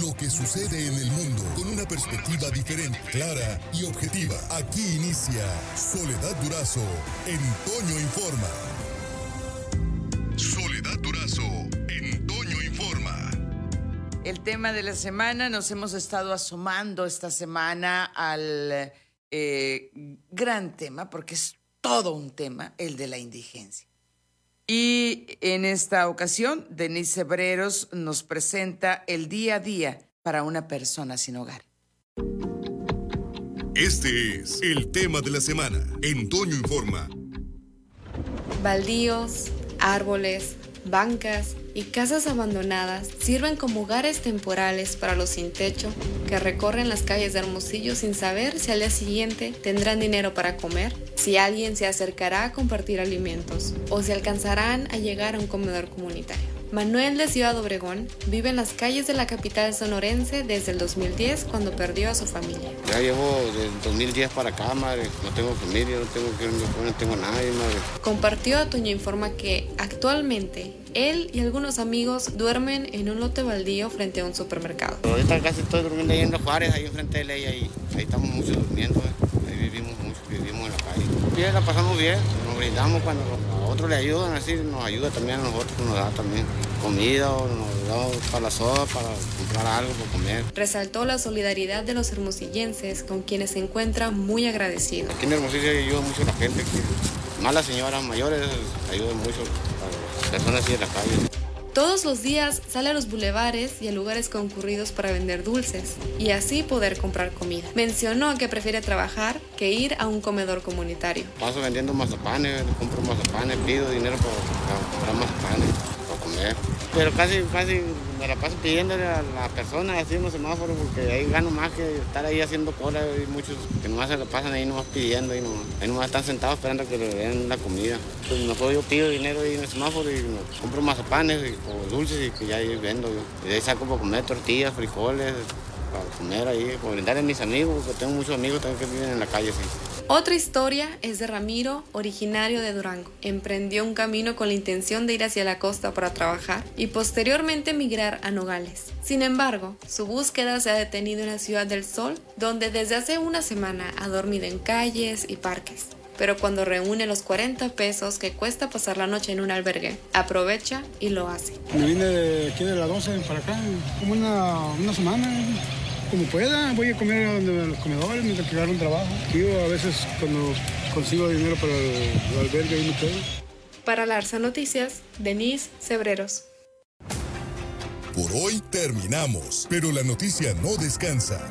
lo que sucede en el mundo con una perspectiva diferente, clara y objetiva. Aquí inicia Soledad Durazo en Informa. Soledad Durazo en Informa. El tema de la semana, nos hemos estado asomando esta semana al eh, gran tema, porque es todo un tema, el de la indigencia. Y en esta ocasión, Denise Cebreros nos presenta el día a día para una persona sin hogar. Este es el tema de la semana en Toño Informa. Baldíos, árboles, bancas y casas abandonadas sirven como hogares temporales para los sin techo que recorren las calles de Hermosillo sin saber si al día siguiente tendrán dinero para comer, si alguien se acercará a compartir alimentos o si alcanzarán a llegar a un comedor comunitario. Manuel de Ciudad Obregón vive en las calles de la capital sonorense desde el 2010 cuando perdió a su familia. Ya llevo desde 2010 para acá, madre. No tengo familia, no tengo, no tengo nadie, madre. Compartió a Toño Informa que actualmente él y algunos amigos duermen en un lote baldío frente a un supermercado. ahorita casi estoy durmiendo ahí en los Juárez, ahí enfrente de ley, ahí, ahí estamos muchos durmiendo, eh. ahí vivimos mucho, vivimos en la calle. Bien, la pasamos bien, nos brindamos cuando otros le ayudan, así nos ayuda también a nosotros, nos da también comida o nos da para la soda, para comprar algo, para comer. Resaltó la solidaridad de los hermosillenses con quienes se encuentra muy agradecido. Aquí en Hermosillo ayuda mucho a la gente, más las señoras mayores ayudan mucho a las personas así en la calle. Todos los días sale a los bulevares y a lugares concurridos para vender dulces y así poder comprar comida. Mencionó que prefiere trabajar que ir a un comedor comunitario. Paso vendiendo mazapanes, compro mazapanes, pido dinero para mazapanes, para Pero casi, casi me la paso pidiéndole a las personas así en semáforos porque ahí gano más que estar ahí haciendo cola. Hay muchos que nomás se la pasan ahí nomás pidiendo, ahí nomás, ahí nomás están sentados esperando que le den la comida. Pues mejor yo pido dinero ahí en el semáforo y compro mazapanes o dulces y que ya ahí vendo yo. Y de ahí saco para comer tortillas, frijoles, para comer ahí, para brindar a mis amigos, porque tengo muchos amigos también que viven en la calle. Sí. Otra historia es de Ramiro, originario de Durango. Emprendió un camino con la intención de ir hacia la costa para trabajar y posteriormente migrar a Nogales. Sin embargo, su búsqueda se ha detenido en la ciudad del Sol, donde desde hace una semana ha dormido en calles y parques pero cuando reúne los 40 pesos que cuesta pasar la noche en un albergue, aprovecha y lo hace. Me vine de aquí de la 12 para acá, como una, una semana como pueda, voy a comer a los comedores mientras que un trabajo. Yo a veces cuando consigo dinero para el, albergue y me quedo. Para Larsa Noticias, Denise Cebreros. Por hoy terminamos, pero la noticia no descansa.